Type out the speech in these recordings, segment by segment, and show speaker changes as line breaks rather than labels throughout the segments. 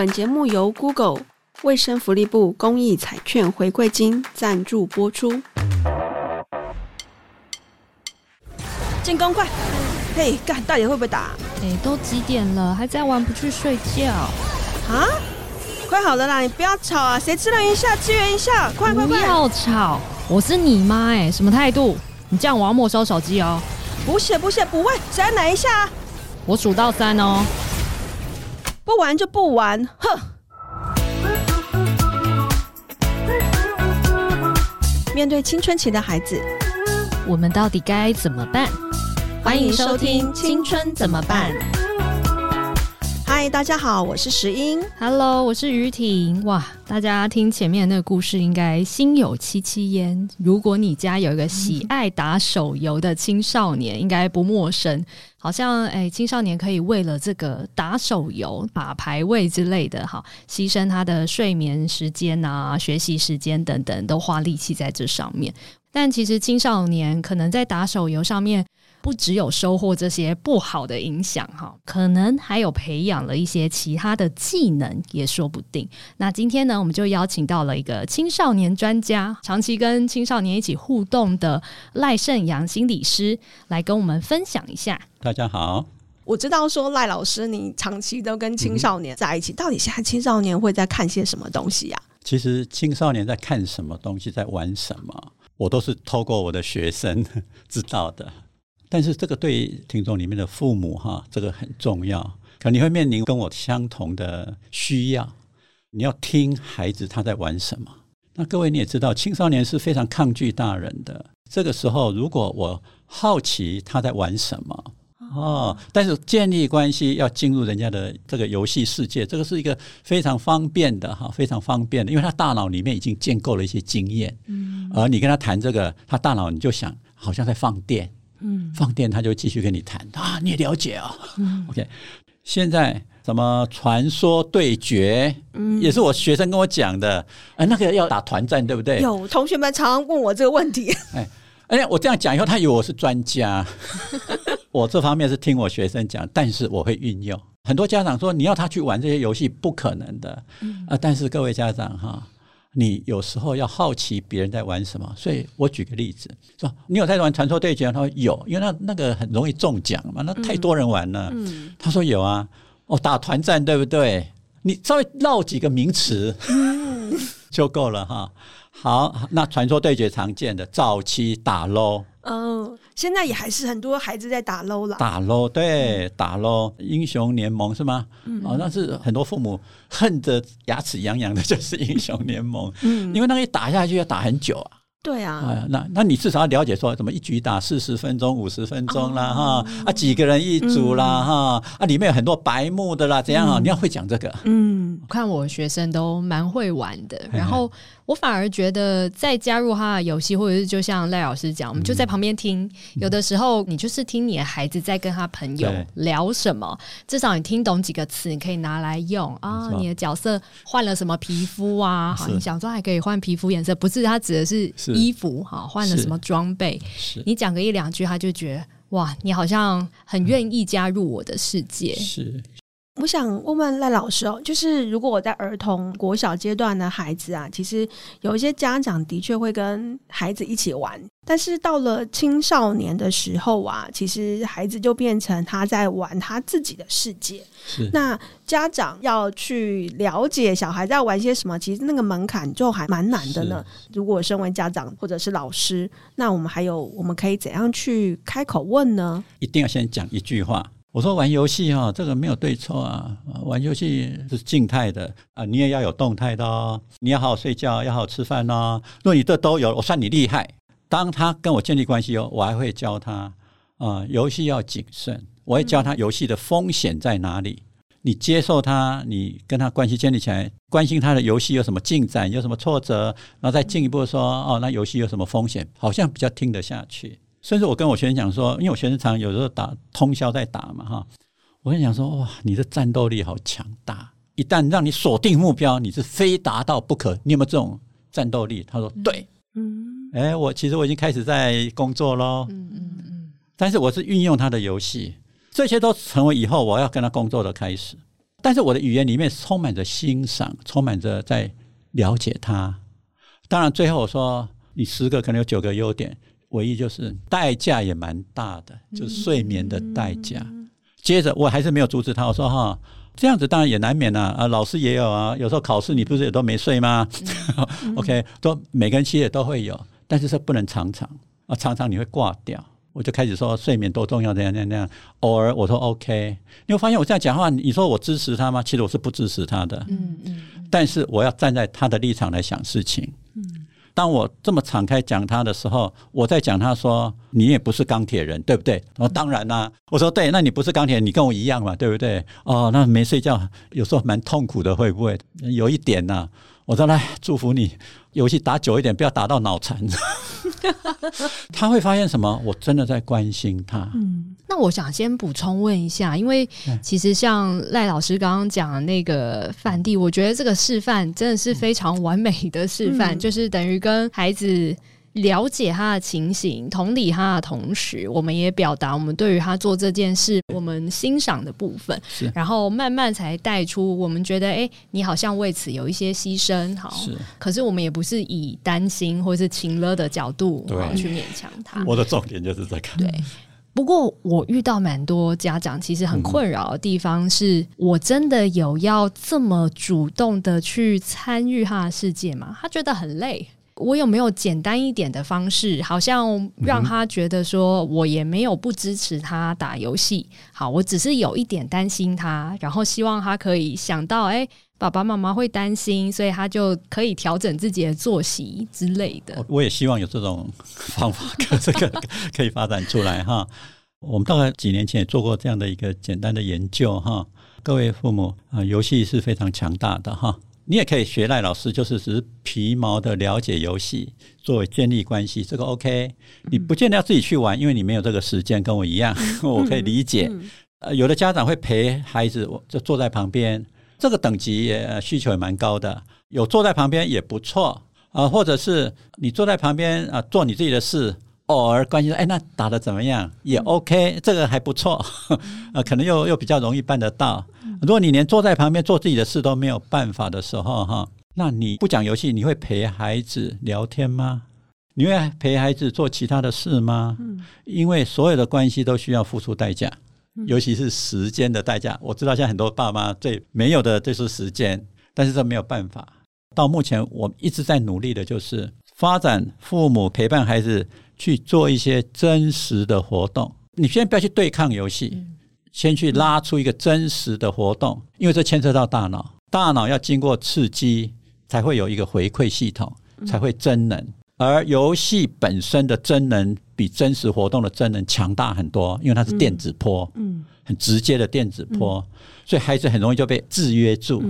本节目由 Google 卫生福利部公益彩券回馈金赞助播出。进攻快！嘿，干，大爷会不会打？
哎，都几点了，还在玩不去睡觉？
啊？快好了啦，你不要吵啊！谁支援一下，支援一下，快快快！
不要吵，我是你妈哎，什么态度？你这样我要没收手机哦！
不是不是，不会，谁来哪一下？
我数到三哦。
不玩就不玩，哼！面对青春期的孩子，
我们到底该怎么办？
欢迎收听《青春怎么办》。嗨，大家好，我是石英。
Hello，我是于婷。哇，大家听前面那个故事，应该心有戚戚焉。如果你家有一个喜爱打手游的青少年，嗯、应该不陌生。好像诶、青少年可以为了这个打手游、打排位之类的，哈，牺牲他的睡眠时间啊、学习时间等等，都花力气在这上面。但其实青少年可能在打手游上面，不只有收获这些不好的影响，哈，可能还有培养了一些其他的技能，也说不定。那今天呢，我们就邀请到了一个青少年专家，长期跟青少年一起互动的赖胜阳心理师，来跟我们分享一下。
大家好，
我知道说赖老师，你长期都跟青少年在一起，嗯、到底现在青少年会在看些什么东西呀、啊？
其实青少年在看什么东西，在玩什么，我都是透过我的学生 知道的。但是这个对听众里面的父母哈，这个很重要。可能你会面临跟我相同的需要，你要听孩子他在玩什么。那各位你也知道，青少年是非常抗拒大人的。这个时候，如果我好奇他在玩什么哦，但是建立关系要进入人家的这个游戏世界，这个是一个非常方便的哈，非常方便的，因为他大脑里面已经建构了一些经验。嗯，而你跟他谈这个，他大脑你就想好像在放电。嗯，放电他就继续跟你谈啊，你也了解啊、哦。嗯，OK，现在什么传说对决，嗯，也是我学生跟我讲的，哎，那个要打团战，对不对？
有同学们常常问我这个问题。哎，
哎，我这样讲以后，他以为我是专家。我这方面是听我学生讲，但是我会运用。很多家长说你要他去玩这些游戏，不可能的。嗯啊，但是各位家长哈。你有时候要好奇别人在玩什么，所以我举个例子，说你有在玩传说对决？他说有，因为那那个很容易中奖嘛，那太多人玩了。嗯，他说有啊，哦，打团战对不对？你稍微绕几个名词，嗯，就够了哈。好，那传说对决常见的早期打 LOL。
嗯，现在也还是很多孩子在打 LOL 了。
打 LOL，对，嗯、打 LOL，英雄联盟是吗？嗯，哦，那是很多父母恨得牙齿痒痒的，就是英雄联盟。嗯，因为那个一打下去要打很久啊。
对啊，
哎、那那你至少要了解说，怎么一局打四十分钟、五十分钟啦，哈、哦、啊，几个人一组啦，哈、嗯、啊，里面有很多白目的啦，怎样啊？嗯、你要会讲这个。嗯，
我看我学生都蛮会玩的，然后我反而觉得再加入他的游戏，或者是就像赖老师讲，我们就在旁边听。嗯、有的时候你就是听你的孩子在跟他朋友聊什么，至少你听懂几个词，你可以拿来用啊。你的角色换了什么皮肤啊？好，你想说还可以换皮肤颜色，不是？他指的是。衣服哈，换了什么装备？你讲个一两句，他就觉得哇，你好像很愿意加入我的世界。
是。
我想问问赖老师哦，就是如果我在儿童国小阶段的孩子啊，其实有一些家长的确会跟孩子一起玩，但是到了青少年的时候啊，其实孩子就变成他在玩他自己的世界。是。那家长要去了解小孩在玩些什么，其实那个门槛就还蛮难的呢。如果身为家长或者是老师，那我们还有我们可以怎样去开口问呢？
一定要先讲一句话。我说玩游戏哈，这个没有对错啊。玩游戏是静态的啊，你也要有动态的哦。你要好好睡觉，要好好吃饭哦。如果你这都有，我算你厉害。当他跟我建立关系后，我还会教他啊，游戏要谨慎。我会教他游戏的风险在哪里。你接受他，你跟他关系建立起来，关心他的游戏有什么进展，有什么挫折，然后再进一步说哦，那游戏有什么风险，好像比较听得下去。甚至我跟我学生讲说，因为我学生常有时候打通宵在打嘛，哈，我跟你讲说，哇，你的战斗力好强大！一旦让你锁定目标，你是非达到不可。你有没有这种战斗力？他说对，嗯，哎，我其实我已经开始在工作喽，嗯嗯嗯，但是我是运用他的游戏，这些都成为以后我要跟他工作的开始。但是我的语言里面充满着欣赏，充满着在了解他。当然，最后我说你十个可能有九个优点，唯一就是代价也蛮大的，就是睡眠的代价。接着我还是没有阻止他，我说哈，这样子当然也难免啊，啊，老师也有啊，有时候考试你不是也都没睡吗？OK，都每个人其实也都会有，但是这不能常常啊，常常你会挂掉。我就开始说睡眠多重要，这样这样这样。偶尔我说 OK，你会发现我这样讲话，你说我支持他吗？其实我是不支持他的。嗯嗯。但是我要站在他的立场来想事情。当我这么敞开讲他的时候，我在讲他说你也不是钢铁人，对不对？我说当然啦、我说对，那你不是钢铁，你跟我一样嘛，对不对？哦，那没睡觉有时候蛮痛苦的，会不会？有一点呢、我说来祝福你，游戏打久一点，不要打到脑残。他会发现什么？我真的在关心他。
嗯，那我想先补充问一下，因为其实像赖老师刚刚讲的那个范例，我觉得这个示范真的是非常完美的示范，嗯、就是等于跟孩子。了解他的情形，同理他的同时，我们也表达我们对于他做这件事我们欣赏的部分，是然后慢慢才带出我们觉得，哎，你好像为此有一些牺牲，好，是可是我们也不是以担心或是情勒的角度对去勉强他。
我的重点就是这个。
对，不过我遇到蛮多家长，其实很困扰的地方是，我真的有要这么主动的去参与他的世界吗？他觉得很累。我有没有简单一点的方式，好像让他觉得说，我也没有不支持他打游戏。好，我只是有一点担心他，然后希望他可以想到，哎，爸爸妈妈会担心，所以他就可以调整自己的作息之类的。
我也希望有这种方法，可这个可以发展出来哈。我们大概几年前也做过这样的一个简单的研究哈。各位父母啊，游戏是非常强大的哈。你也可以学赖老师，就是只是皮毛的了解游戏，作为建立关系，这个 OK。你不见得要自己去玩，因为你没有这个时间，跟我一样，我可以理解。呃，有的家长会陪孩子，就坐在旁边，这个等级也需求也蛮高的。有坐在旁边也不错啊，或者是你坐在旁边啊，做你自己的事，偶尔关心说，哎，那打的怎么样？也 OK，这个还不错，呃，可能又又比较容易办得到。如果你连坐在旁边做自己的事都没有办法的时候，哈，那你不讲游戏，你会陪孩子聊天吗？你会陪孩子做其他的事吗？因为所有的关系都需要付出代价，尤其是时间的代价。我知道现在很多爸妈最没有的就是时间，但是这没有办法。到目前，我一直在努力的就是发展父母陪伴孩子去做一些真实的活动。你先不要去对抗游戏。先去拉出一个真实的活动，因为这牵涉到大脑，大脑要经过刺激才会有一个回馈系统，才会真能。而游戏本身的真能比真实活动的真能强大很多，因为它是电子波，嗯，很直接的电子波，所以孩子很容易就被制约住。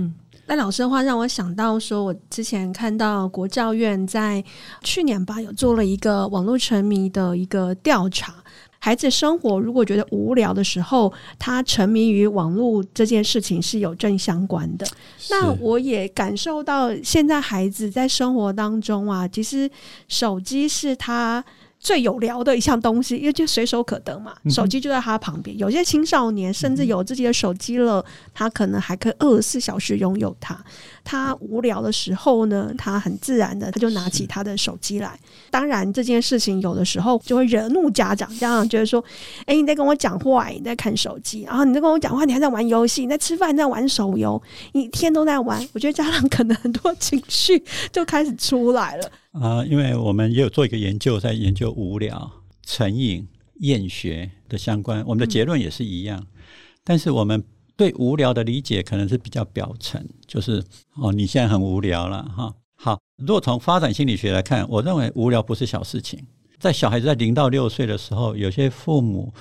那老师的话让我想到，说我之前看到国教院在去年吧，有做了一个网络沉迷的一个调查。孩子生活如果觉得无聊的时候，他沉迷于网络这件事情是有正相关的。那我也感受到，现在孩子在生活当中啊，其实手机是他。最有聊的一项东西，因为就随手可得嘛，手机就在他旁边。有些青少年甚至有自己的手机了，他可能还可以二十四小时拥有它。他无聊的时候呢，他很自然的他就拿起他的手机来。当然这件事情有的时候就会惹怒家长，家长觉得说：“哎，你在跟我讲话，你在看手机，然后你在跟我讲话，你还在玩游戏，你在吃饭，你在玩手游，你一天都在玩。”我觉得家长可能很多情绪就开始出来了。
啊、呃，因为我们也有做一个研究，在研究无聊、成瘾、厌学的相关，我们的结论也是一样。嗯、但是我们对无聊的理解可能是比较表层，就是哦，你现在很无聊了哈。好，如果从发展心理学来看，我认为无聊不是小事情。在小孩子在零到六岁的时候，有些父母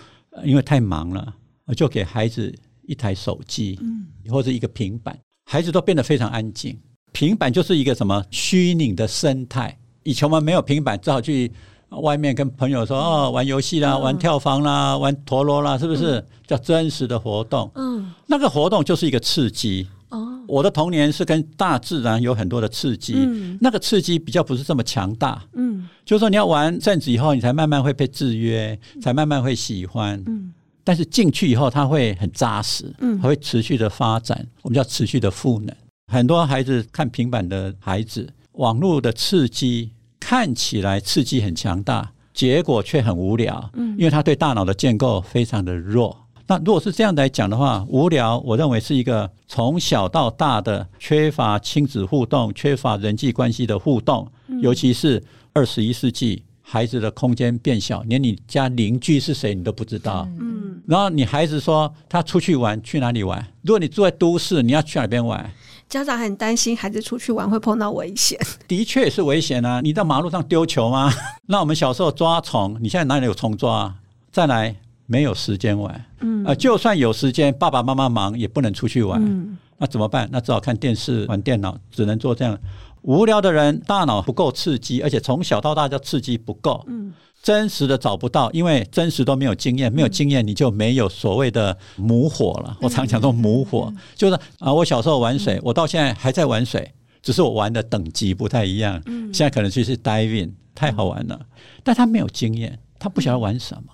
因为太忙了，就给孩子一台手机，嗯，或者一个平板，孩子都变得非常安静。平板就是一个什么虚拟的生态。以前我们没有平板，只好去外面跟朋友说哦，玩游戏啦，玩跳房啦，玩陀螺啦，是不是叫真实的活动？嗯，那个活动就是一个刺激。哦，我的童年是跟大自然有很多的刺激，嗯，那个刺激比较不是这么强大。嗯，就是说你要玩阵子以后，你才慢慢会被制约，才慢慢会喜欢。嗯。但是进去以后它会很扎实，嗯，还会持续的发展，我们叫持续的赋能。很多孩子看平板的孩子，网络的刺激看起来刺激很强大，结果却很无聊，嗯，因为他对大脑的建构非常的弱。那如果是这样来讲的话，无聊，我认为是一个从小到大的缺乏亲子互动、缺乏人际关系的互动，尤其是二十一世纪。孩子的空间变小，连你家邻居是谁你都不知道。嗯，然后你孩子说他出去玩，去哪里玩？如果你住在都市，你要去哪边玩？
家长很担心孩子出去玩会碰到危险。
的确是危险啊！你在马路上丢球吗？那我们小时候抓虫，你现在哪里有虫抓？啊再来，没有时间玩。嗯，呃，就算有时间，爸爸妈妈忙也不能出去玩。嗯，那怎么办？那只好看电视、玩电脑，只能做这样。无聊的人大脑不够刺激，而且从小到大就刺激不够，嗯，真实的找不到，因为真实都没有经验，没有经验你就没有所谓的母火了。我常讲说母火，就是啊，我小时候玩水，我到现在还在玩水，只是我玩的等级不太一样。现在可能就是 diving，太好玩了，但他没有经验，他不晓得玩什么。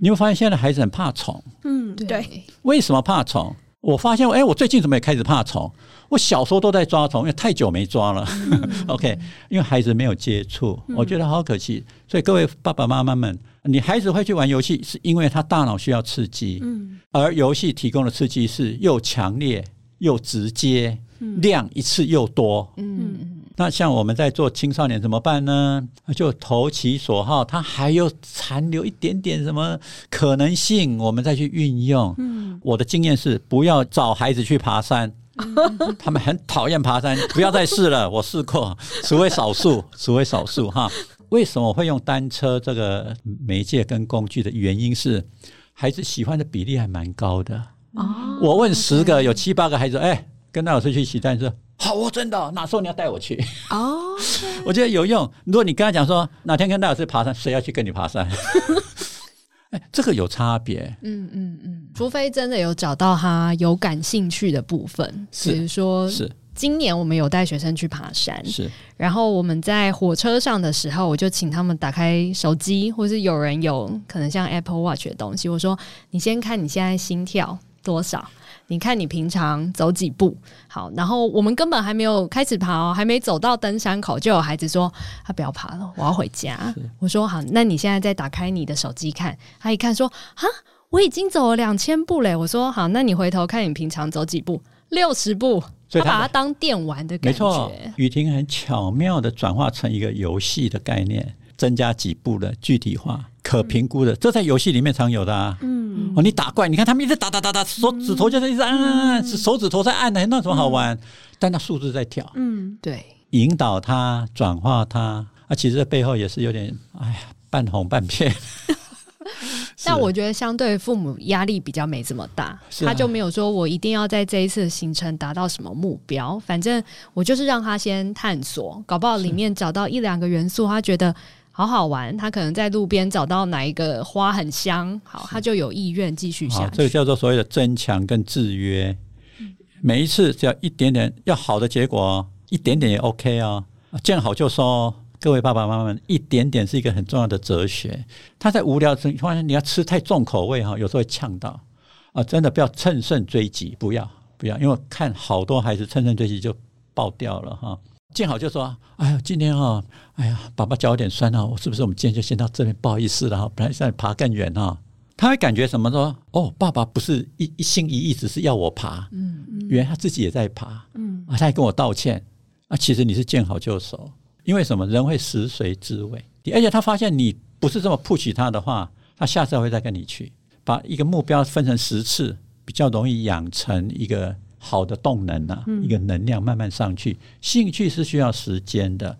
你会发现现在的孩子很怕虫，
嗯，对，
为什么怕虫？我发现，哎，我最近怎么也开始怕虫？我小时候都在抓虫，因为太久没抓了。嗯、OK，因为孩子没有接触，我觉得好可惜。所以各位爸爸妈妈们，你孩子会去玩游戏，是因为他大脑需要刺激，嗯、而游戏提供的刺激是又强烈又直接，量一次又多。嗯，那像我们在做青少年怎么办呢？就投其所好，他还有残留一点点什么可能性，我们再去运用。嗯，我的经验是，不要找孩子去爬山。他们很讨厌爬山，不要再试了。我试过，除非少数，除非少数哈。为什么我会用单车这个媒介跟工具的原因是，孩子喜欢的比例还蛮高的。哦，我问十个，有七八个孩子，哎，跟那老师去骑单车，好哦，真的，哪时候你要带我去？哦，我觉得有用。如果你跟他讲说哪天跟戴老师爬山，谁要去跟你爬山？这个有差别，
嗯嗯嗯，除非真的有找到他有感兴趣的部分，
是
比如说，
是
今年我们有带学生去爬山，
是，
然后我们在火车上的时候，我就请他们打开手机，或是有人有可能像 Apple Watch 的东西，我说你先看你现在心跳多少。你看，你平常走几步？好，然后我们根本还没有开始爬哦，还没走到登山口，就有孩子说他不要爬了，我要回家。我说好，那你现在再打开你的手机看，他一看说啊，我已经走了两千步嘞。我说好，那你回头看你平常走几步？六十步。他把它当电玩的感觉。没错，
雨婷很巧妙的转化成一个游戏的概念，增加几步的具体化。可评估的，这在游戏里面常有的啊。嗯，哦，你打怪，你看他们一直打打打打，手指头就在一直按按按，嗯、手指头在按的，那有什么好玩？嗯、但那数字在跳。
嗯，对，
引导他转化他啊，其实这背后也是有点，哎呀，半哄半骗。
但我觉得相对父母压力比较没这么大，啊、他就没有说我一定要在这一次的行程达到什么目标，反正我就是让他先探索，搞不好里面找到一两个元素，他觉得。好好玩，他可能在路边找到哪一个花很香，好，他就有意愿继续下去。
这个叫做所谓的增强跟制约。每一次只要一点点要好的结果，一点点也 OK 哦。见好就收，各位爸爸妈妈们，一点点是一个很重要的哲学。他在无聊的时候，发现你要吃太重口味哈，有时候会呛到啊。真的不要乘胜追击，不要不要，因为看好多孩子乘胜追击就爆掉了哈。见好就说：“哎呀，今天哈，哎呀，爸爸脚有点酸啊，我是不是我们今天就先到这边？不好意思了哈，本来想爬更远哈。”他会感觉什么说？哦，爸爸不是一一心一意只是要我爬，嗯，嗯，原来他自己也在爬，嗯，啊，他还跟我道歉啊。其实你是见好就收，因为什么？人会食髓知味，而且他发现你不是这么 push 他的话，他下次还会再跟你去。把一个目标分成十次，比较容易养成一个。好的动能啊，一个能量慢慢上去。兴趣是需要时间的，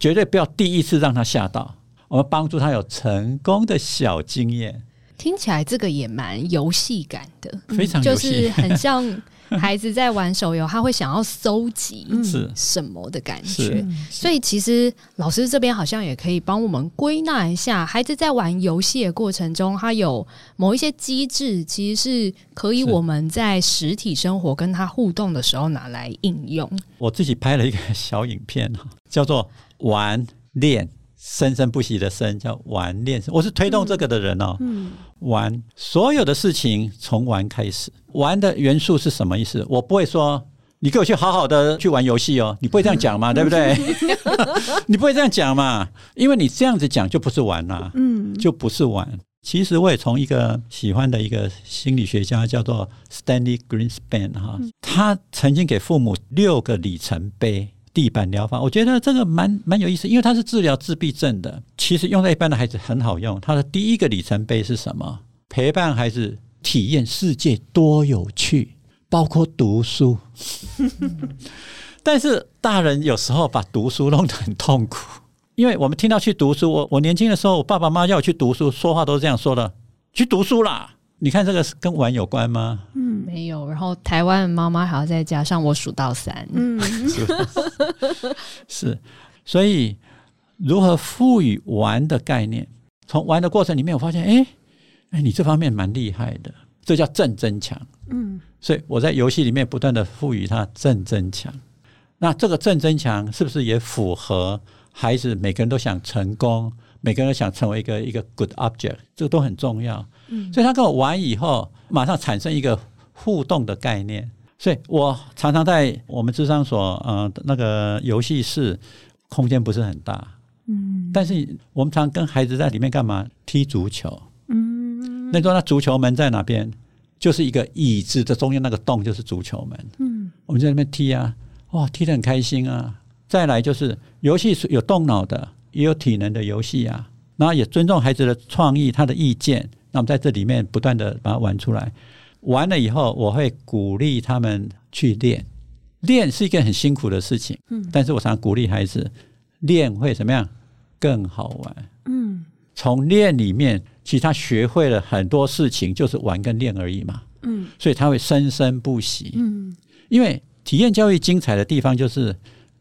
绝对不要第一次让他吓到。我们帮助他有成功的小经验。
听起来这个也蛮游戏感的，
非常
就是很像。孩子在玩手游，他会想要搜集是什么的感觉，所以其实老师这边好像也可以帮我们归纳一下，孩子在玩游戏的过程中，他有某一些机制，其实是可以我们在实体生活跟他互动的时候拿来应用。
我自己拍了一个小影片哈，叫做“玩练生生不息”的生，叫“玩练生”。我是推动这个的人哦。嗯，玩，所有的事情从玩开始。玩的元素是什么意思？我不会说你给我去好好的去玩游戏哦，你不会这样讲嘛，对不对？你不会这样讲嘛，因为你这样子讲就不是玩啦，嗯，就不是玩。其实我也从一个喜欢的一个心理学家叫做 Stanley Greenspan 哈，他曾经给父母六个里程碑地板疗法，我觉得这个蛮蛮有意思，因为它是治疗自闭症的，其实用在一般的孩子很好用。他的第一个里程碑是什么？陪伴孩子体验世界多有趣，包括读书。但是大人有时候把读书弄得很痛苦。因为我们听到去读书，我我年轻的时候，我爸爸妈妈要我去读书，说话都是这样说的，去读书啦。你看这个是跟玩有关吗？
嗯，没有。然后台湾的妈妈还要再加上我数到三，嗯，
是。所以如何赋予玩的概念？从玩的过程里面，我发现，哎，哎，你这方面蛮厉害的，这叫正增强。嗯，所以我在游戏里面不断的赋予它正增强。那这个正增强是不是也符合？孩子每个人都想成功，每个人都想成为一个一个 good object，这个都很重要。嗯，所以他跟我玩以后，马上产生一个互动的概念。所以我常常在我们智商所，呃，那个游戏室空间不是很大，嗯，但是我们常跟孩子在里面干嘛？踢足球。嗯，那说那足球门在哪边？就是一个椅子的中间那个洞，就是足球门。嗯，我们在那边踢啊，哇，踢得很开心啊。再来就是游戏是有动脑的，也有体能的游戏啊。然后也尊重孩子的创意，他的意见。那我们在这里面不断的把它玩出来。玩了以后，我会鼓励他们去练。练是一件很辛苦的事情，嗯，但是我常鼓励孩子练会怎么样更好玩。嗯，从练里面，其实他学会了很多事情，就是玩跟练而已嘛。嗯，所以他会生生不息。嗯，因为体验教育精彩的地方就是。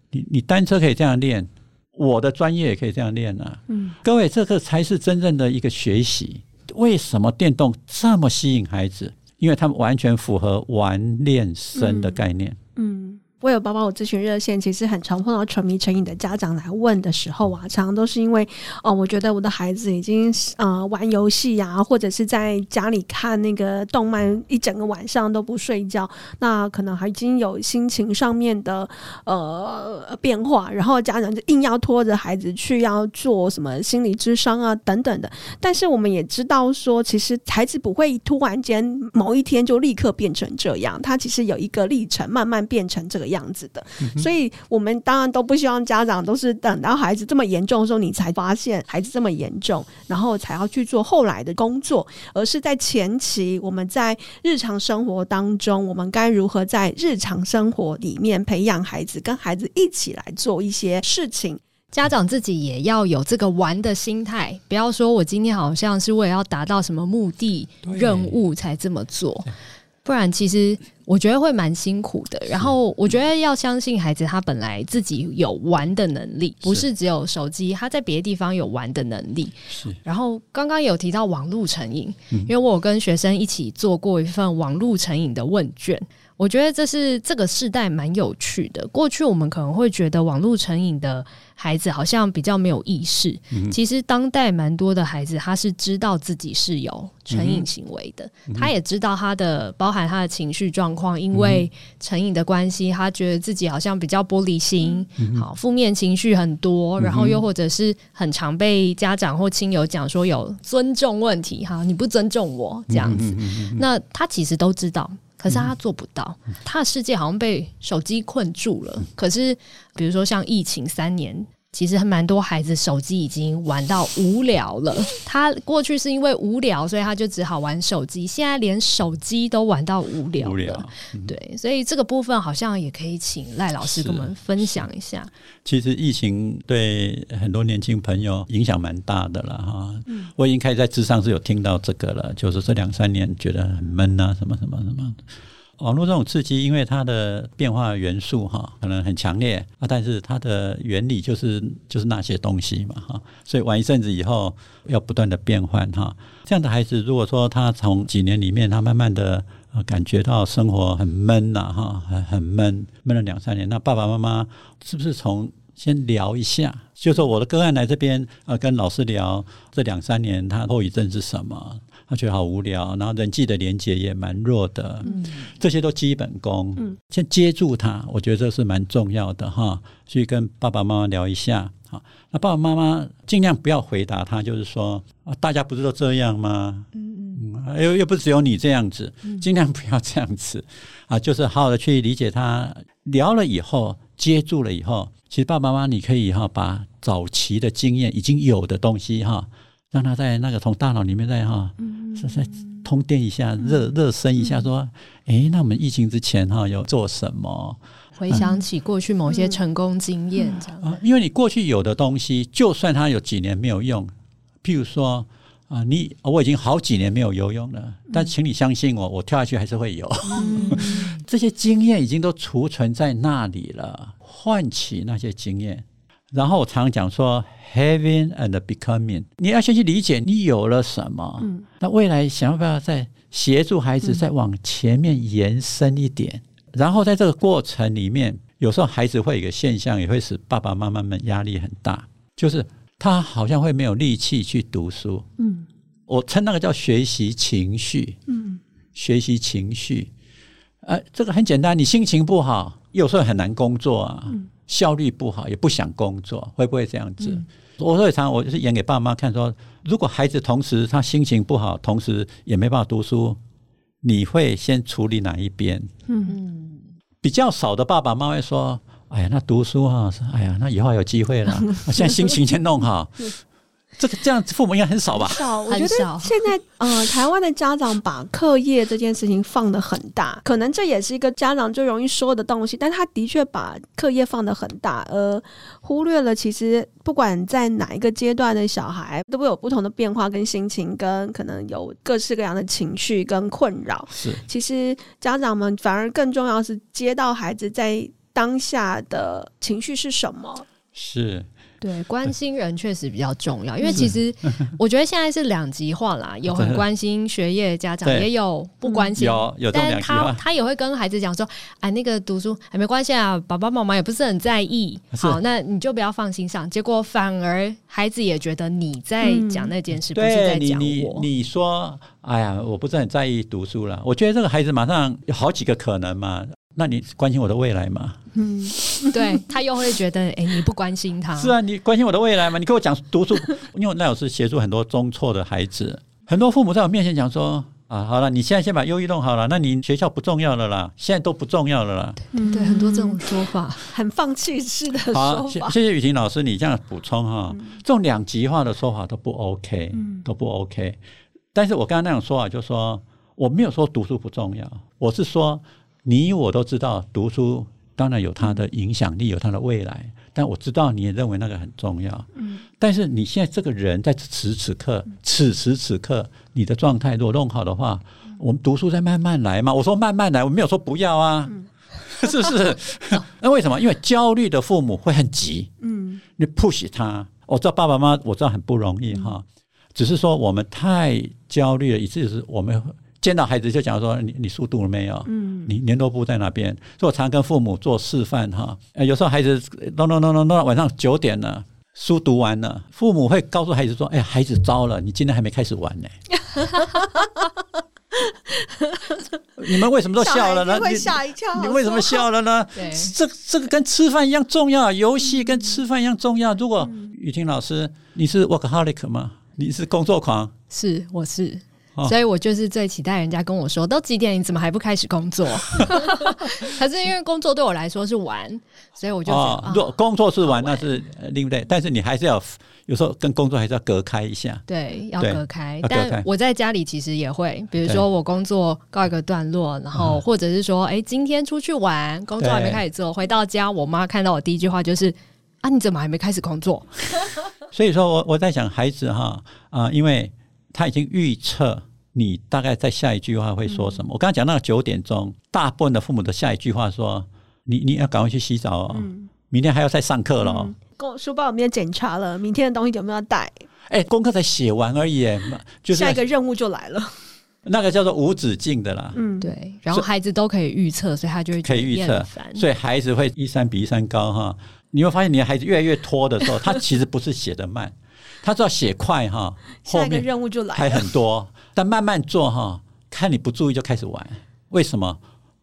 你你单车可以这样练，我的专业也可以这样练啊。嗯，各位，这个才是真正的一个学习。为什么电动这么吸引孩子？因为他们完全符合玩练生的概念。嗯。嗯我有宝宝，我咨询热线，其实很常碰到沉迷成瘾的家长来问的时候啊，常常都是因为哦，我觉得我的孩子已经呃玩游戏呀，或者是在家里看那个动漫一整个晚上都不睡觉，那可能还已经有心情上面的呃变化，然后家长就硬要拖着孩子去要做什么心理咨商啊等等的。但是我们也知道说，其实孩子不会突然间某一天就立刻变成这样，他其实有一个历程，慢慢变成这个样子的，所以我们当然都不希望家长都是等到孩子这么严重的时候，你才发现孩子这么严重，然后才要去做后来的工作，而是在前期，我们在日常生活当中，我们该如何在日常生活里面培养孩子，跟孩子一起来做一些事情。
家长自己也要有这个玩的心态，不要说我今天好像是为了要达到什么目的任务才这么做。不然，其实我觉得会蛮辛苦的。然后，我觉得要相信孩子，他本来自己有玩的能力，不是只有手机，他在别的地方有玩的能力。是。然后，刚刚有提到网络成瘾，因为我有跟学生一起做过一份网络成瘾的问卷。我觉得这是这个世代蛮有趣的。过去我们可能会觉得网络成瘾的孩子好像比较没有意识，嗯、其实当代蛮多的孩子他是知道自己是有成瘾行为的，嗯、他也知道他的包含他的情绪状况，因为成瘾的关系，他觉得自己好像比较玻璃心，嗯、好负面情绪很多，然后又或者是很常被家长或亲友讲说有尊重问题，哈，你不尊重我这样子，那他其实都知道。可是他做不到，他的世界好像被手机困住了。可是，比如说像疫情三年。其实还蛮多孩子手机已经玩到无聊了。他过去是因为无聊，所以他就只好玩手机。现在连手机都玩到无聊了。无聊，嗯、对，所以这个部分好像也可以请赖老师跟我们分享一下。
其实疫情对很多年轻朋友影响蛮大的了哈。嗯、我已经开始在智商是有听到这个了，就是这两三年觉得很闷啊，什么什么什么。网络这种刺激，因为它的变化元素哈，可能很强烈啊，但是它的原理就是就是那些东西嘛哈，所以玩一阵子以后要不断的变换哈。这样的孩子，如果说他从几年里面，他慢慢的感觉到生活很闷呐哈，很很闷，闷了两三年，那爸爸妈妈是不是从先聊一下，就说我的个案来这边啊，跟老师聊这两三年他后遗症是什么？他觉得好无聊，然后人际的连接也蛮弱的，
嗯，
这些都基本功。嗯，先接住他，我觉得这是蛮重要的哈。去跟爸爸妈妈聊一下，好，那爸爸妈妈尽量不要回答他，就是说啊，大家不是都这样吗？嗯嗯，又又不只有你这样子，尽量不要这样子啊，就是好好的去理解他。聊了以后，接住了以后，其实爸爸妈妈你可以哈，把早期的经验已经有的东西哈。让他在那个从大脑里面再哈，再再通电一下，热热身一下，说，哎，那我们疫情之前哈有做什么？
回想起过去某些成功经验，这样。
啊，因为你过去有的东西，就算它有几年没有用，譬如说啊，你我已经好几年没有游泳了，但请你相信我，我跳下去还是会游。这些经验已经都储存在那里了，唤起那些经验。然后我常讲说，having and becoming，你要先去理解你有了什么，嗯、那未来想要不要再协助孩子再往前面延伸一点？嗯、然后在这个过程里面，有时候孩子会有一个现象，也会使爸爸妈妈们压力很大，就是他好像会没有力气去读书。嗯，我称那个叫学习情绪。嗯，学习情绪，呃，这个很简单，你心情不好，有时候很难工作啊。嗯效率不好，也不想工作，会不会这样子？嗯、我所以常我就是演给爸妈看说，如果孩子同时他心情不好，同时也没办法读书，你会先处理哪一边？嗯，比较少的爸爸妈妈会说：“哎呀，那读书啊，哎呀，那以后还有机会了。我现在心情先弄好。”这个这样父母应该很少吧？
少，我觉得现在呃，台湾的家长把课业这件事情放的很大，可能这也是一个家长最容易说的东西。但他的确把课业放的很大，而忽略了其实不管在哪一个阶段的小孩，都会有不同的变化跟心情，跟可能有各式各样的情绪跟困扰。
是，
其实家长们反而更重要是接到孩子在当下的情绪是什么。
是。
对，关心人确实比较重要，因为其实我觉得现在是两极化啦，有很关心学业的家长，也有不关心，
有有。
但他他也会跟孩子讲说，哎，那个读书还没关系啊，爸爸妈妈也不是很在意，好，那你就不要放心上。结果反而孩子也觉得你在讲那件事，不是在讲我。
你你说，哎呀，我不是很在意读书了。我觉得这个孩子马上有好几个可能嘛。那你关心我的未来吗？
嗯，对，他又会觉得，哎、欸，你不关心他。
是啊，你关心我的未来吗？你跟我讲读书，因为我那老师协助很多中辍的孩子，很多父母在我面前讲说，啊，好了，你现在先把忧郁弄好了，那你学校不重要了啦，现在都不重要了啦。
对对，很多这种说法，
很放弃式的说法。
好，谢谢雨婷老师，你这样补充哈，这种两极化的说法都不 OK，都不 OK。但是我刚刚那种说法，就是说我没有说读书不重要，我是说。你我都知道，读书当然有它的影响力，有它的未来。但我知道你也认为那个很重要。嗯。但是你现在这个人在此时此刻，此时此刻，你的状态如果弄好的话，我们读书再慢慢来嘛。我说慢慢来，我没有说不要啊，是不是？那为什么？因为焦虑的父母会很急。嗯。你 push 他，我知道爸爸妈妈，我知道很不容易哈。只是说我们太焦虑了，以至于是我们。见到孩子就讲说，你你书读了没有？嗯，你联络簿在哪边？所以我常跟父母做示范哈。有时候孩子弄弄弄弄弄到晚上九点了，书读完了，父母会告诉孩子说：“哎呀，孩子糟了，你今天还没开始玩呢。”你们为什么都笑了呢？
会吓一跳。
你为什么笑了呢？这这个跟吃饭一样重要，游戏跟吃饭一样重要。如果雨婷老师，你是 workaholic 吗？你是工作狂？
是，我是。所以我就是最期待人家跟我说，都几点？你怎么还不开始工作？可是因为工作对我来说是玩，所以我就觉得，哦
哦、工作是玩，那是对不对？但是你还是要有时候跟工作还是要隔开一下。
对，要隔开。但我在家里其实也会，比如说我工作告一个段落，然后或者是说，哎，今天出去玩，工作还没开始做，回到家，我妈看到我第一句话就是：啊，你怎么还没开始工作？
所以说我我在想孩子哈啊、呃，因为他已经预测。你大概在下一句话会说什么？嗯、我刚刚讲那个九点钟，大部分的父母的下一句话说：“你你要赶快去洗澡哦，嗯、明天还要再上课了。嗯”
工书包有没有检查了？明天的东西有没有带？
哎，功课才写完而已，就是
下一个任务就来了。
那个叫做无止境的啦。
嗯，对。然后孩子都可以预测，所以他就会
可以预测，所以孩子会一山比一山高哈。你会发现，你的孩子越来越拖的时候，他其实不是写的慢。他知道写快哈，后面
任务就来
还很多，但慢慢做哈，看你不注意就开始玩。为什么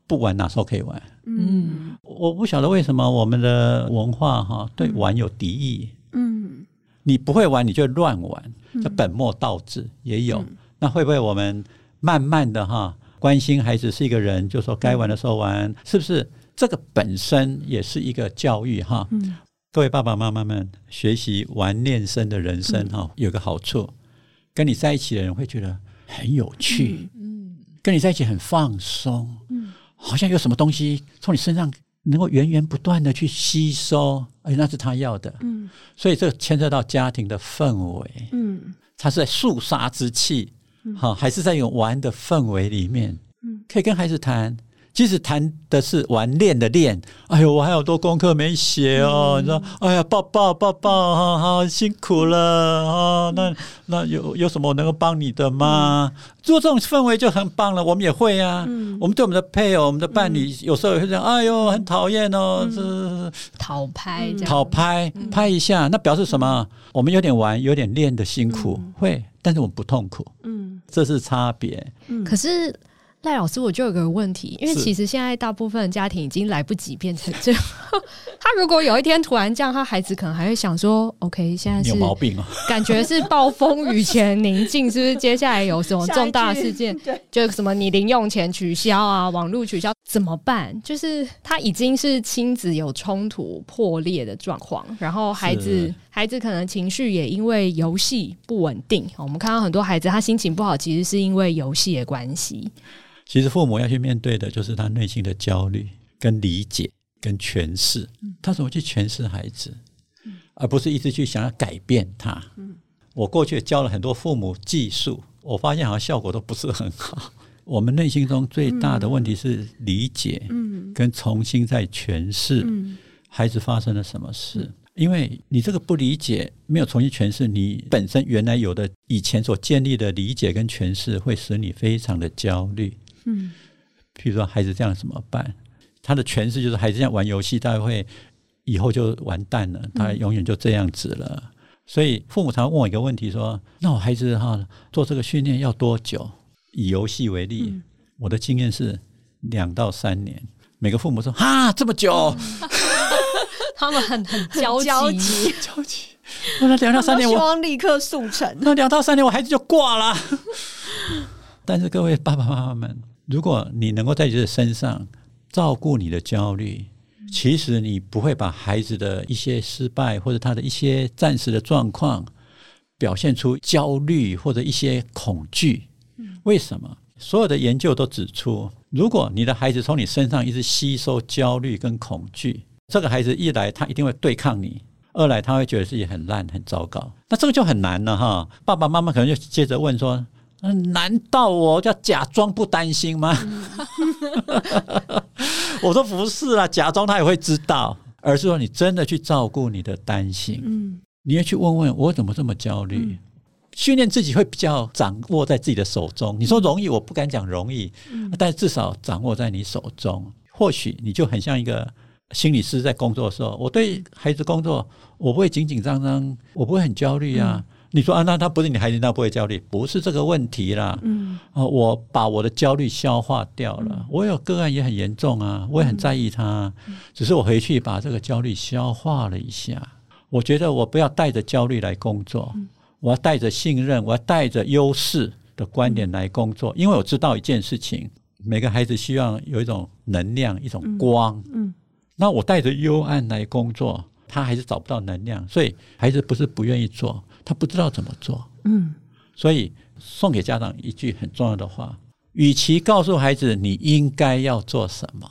不玩？哪时候可以玩？嗯，我不晓得为什么我们的文化哈对玩有敌意。嗯，你不会玩，你就乱玩，这本末倒置也有。嗯、那会不会我们慢慢的哈关心孩子是一个人，就说该玩的时候玩，嗯、是不是？这个本身也是一个教育哈。嗯、各位爸爸妈妈们，学习玩练生的人生哈，有个好处，跟你在一起的人会觉得很有趣。嗯，跟你在一起很放松。嗯，好像有什么东西从你身上。能够源源不断的去吸收，哎，那是他要的。嗯，所以这牵涉到家庭的氛围。嗯，他是在肃杀之气，好、嗯，还是在一种玩的氛围里面？嗯，可以跟孩子谈。即使谈的是玩练的练，哎呦，我还有多功课没写哦。嗯、你说，哎呀，抱抱抱抱，哈，好辛苦了啊。那那有有什么我能够帮你的吗？做、嗯、这种氛围就很棒了。我们也会啊。嗯、我们对我们的配偶、我们的伴侣，有时候也会这样。哎呦，很讨厌哦，这、嗯、
讨拍，
讨拍，拍一下，那表示什么？我们有点玩，有点练的辛苦，嗯、会，但是我们不痛苦。嗯，这是差别。
嗯，可是。赖老师，我就有个问题，因为其实现在大部分家庭已经来不及变成这样。他如果有一天突然这样，他孩子可能还会想说：“OK，现在是
有毛病啊，
感觉是暴风雨前宁静，是不是？接下来有什么重大事件？就什么你零用钱取消啊，网络取消怎么办？就是他已经是亲子有冲突破裂的状况，然后孩子孩子可能情绪也因为游戏不稳定。我们看到很多孩子他心情不好，其实是因为游戏的关系。
其实父母要去面对的就是他内心的焦虑、跟理解、跟诠释。他怎么去诠释孩子，而不是一直去想要改变他。我过去教了很多父母技术，我发现好像效果都不是很好。我们内心中最大的问题是理解，跟重新再诠释孩子发生了什么事。因为你这个不理解，没有重新诠释，你本身原来有的以前所建立的理解跟诠释，会使你非常的焦虑。嗯，譬如说孩子这样怎么办？他的诠释就是孩子这样玩游戏，他会以后就完蛋了，他永远就这样子了。嗯、所以父母常问我一个问题说：“那我孩子哈做这个训练要多久？”以游戏为例，嗯、我的经验是两到三年。每个父母说：“哈，这么久？”
他们很很焦急，
焦急。那两到三年，我
希望立刻速成。
那两到三年，我孩子就挂了。但是各位爸爸妈妈们，如果你能够在你的身上照顾你的焦虑，其实你不会把孩子的一些失败或者他的一些暂时的状况表现出焦虑或者一些恐惧。为什么？所有的研究都指出，如果你的孩子从你身上一直吸收焦虑跟恐惧，这个孩子一来他一定会对抗你，二来他会觉得自己很烂很糟糕。那这个就很难了哈。爸爸妈妈可能就接着问说。难道我要假装不担心吗？我说不是啦，假装他也会知道，而是说你真的去照顾你的担心。嗯，你要去问问我怎么这么焦虑？嗯、训练自己会比较掌握在自己的手中。你说容易，我不敢讲容易，嗯、但至少掌握在你手中。或许你就很像一个心理师在工作的时候，我对孩子工作，我不会紧紧张张，我不会很焦虑啊。嗯你说啊，那他不是你孩子，那不会焦虑，不是这个问题啦。嗯，我把我的焦虑消化掉了。嗯、我有个案也很严重啊，我也很在意他，嗯、只是我回去把这个焦虑消化了一下。我觉得我不要带着焦虑来工作，嗯、我要带着信任，我要带着优势的观点来工作，嗯、因为我知道一件事情，每个孩子希望有一种能量，一种光。嗯，嗯那我带着幽暗来工作，他还是找不到能量，所以孩子不是不愿意做。他不知道怎么做，嗯，所以送给家长一句很重要的话：，与其告诉孩子你应该要做什么，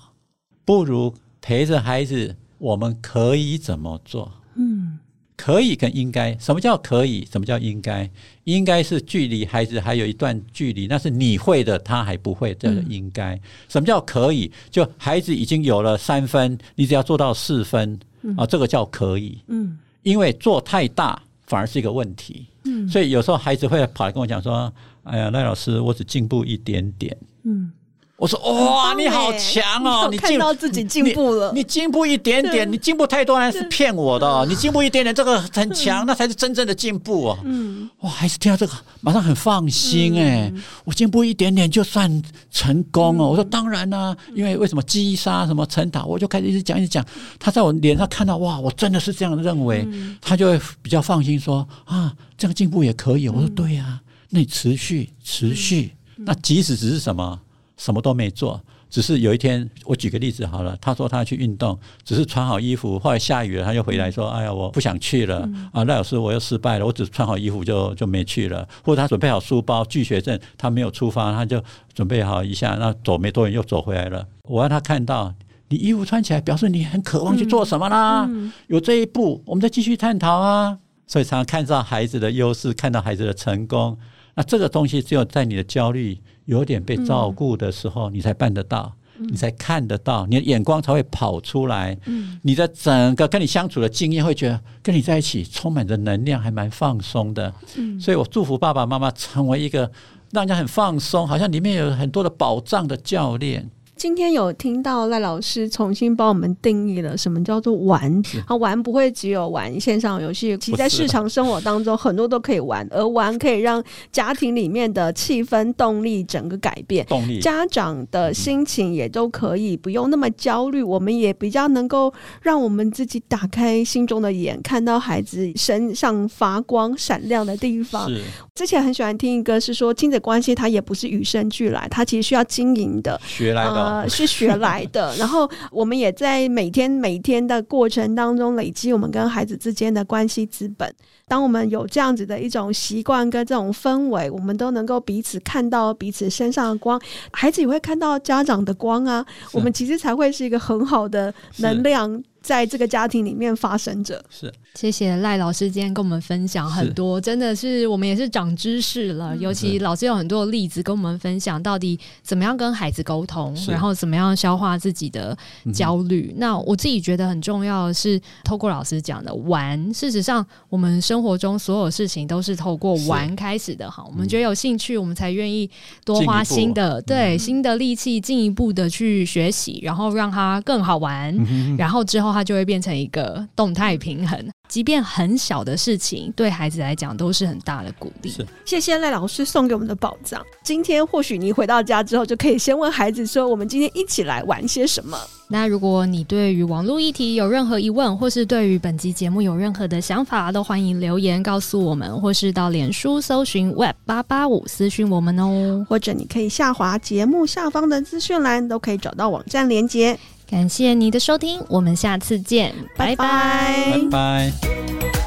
不如陪着孩子，我们可以怎么做？嗯，可以跟应该，什么叫可以？什么叫应该？应该是距离孩子还有一段距离，那是你会的，他还不会，这个应该。什么叫可以？就孩子已经有了三分，你只要做到四分，啊，这个叫可以。嗯，因为做太大。反而是一个问题，嗯，所以有时候孩子会跑来跟我讲说：“哎呀，赖老师，我只进步一点点。”嗯，我说哇，你好强哦！你
看到自己进步了，
你进步一点点，你进步太多那是骗我的。你进步一点点，这个很强，那才是真正的进步哦。嗯，哇，还是听到这个，马上很放心哎。我进步一点点就算成功哦。我说当然啦，因为为什么击杀什么成塔，我就开始一直讲一直讲。他在我脸上看到哇，我真的是这样认为，他就会比较放心说啊，这样进步也可以。我说对呀，那你持续持续，那即使只是什么。什么都没做，只是有一天，我举个例子好了。他说他要去运动，只是穿好衣服，后来下雨了，他就回来说：“哎呀，我不想去了。嗯”啊，赖老师，我又失败了，我只穿好衣服就就没去了。或者他准备好书包，拒学证，他没有出发，他就准备好一下，那走没多远又走回来了。我让他看到，你衣服穿起来，表示你很渴望去做什么啦。嗯嗯、有这一步，我们再继续探讨啊。所以常常看到孩子的优势，看到孩子的成功，那这个东西只有在你的焦虑。有点被照顾的时候，你才办得到，嗯、你才看得到，你的眼光才会跑出来。嗯、你的整个跟你相处的经验，会觉得跟你在一起充满着能量，还蛮放松的。嗯、所以我祝福爸爸妈妈成为一个让人家很放松，好像里面有很多的宝藏的教练。
今天有听到赖老师重新帮我们定义了什么叫做玩，啊，玩不会只有玩线上游戏，其实在日常生活当中很多都可以玩，而玩可以让家庭里面的气氛、动力整个改变，动力，家长的心情也都可以不用那么焦虑，我们也比较能够让我们自己打开心中的眼，看到孩子身上发光闪亮的地方。之前很喜欢听一个是说亲子关系它也不是与生俱来，它其实需要经营的，
学来的。
呃，是学来的，然后我们也在每天每天的过程当中累积我们跟孩子之间的关系资本。当我们有这样子的一种习惯跟这种氛围，我们都能够彼此看到彼此身上的光，孩子也会看到家长的光啊。我们其实才会是一个很好的能量。在这个家庭里面发生着。
是，谢谢赖老师今天跟我们分享很多，真的是我们也是长知识了。嗯、尤其老师有很多的例子跟我们分享，到底怎么样跟孩子沟通，然后怎么样消化自己的焦虑。嗯、那我自己觉得很重要的是，透过老师讲的玩，事实上我们生活中所有事情都是透过玩开始的。哈，我们觉得有兴趣，我们才愿意多花新的对、嗯、新的力气，进一步的去学习，然后让它更好玩，然后之后。它就会变成一个动态平衡，即便很小的事情，对孩子来讲都是很大的鼓励。
谢谢赖老师送给我们的宝藏。今天或许你回到家之后，就可以先问孩子说：“我们今天一起来玩些什么？”
那如果你对于网络议题有任何疑问，或是对于本集节目有任何的想法，都欢迎留言告诉我们，或是到脸书搜寻 Web 八八五私讯我们哦，
或者你可以下滑节目下方的资讯栏，都可以找到网站连结。
感谢你的收听，我们下次见，拜拜，
拜拜。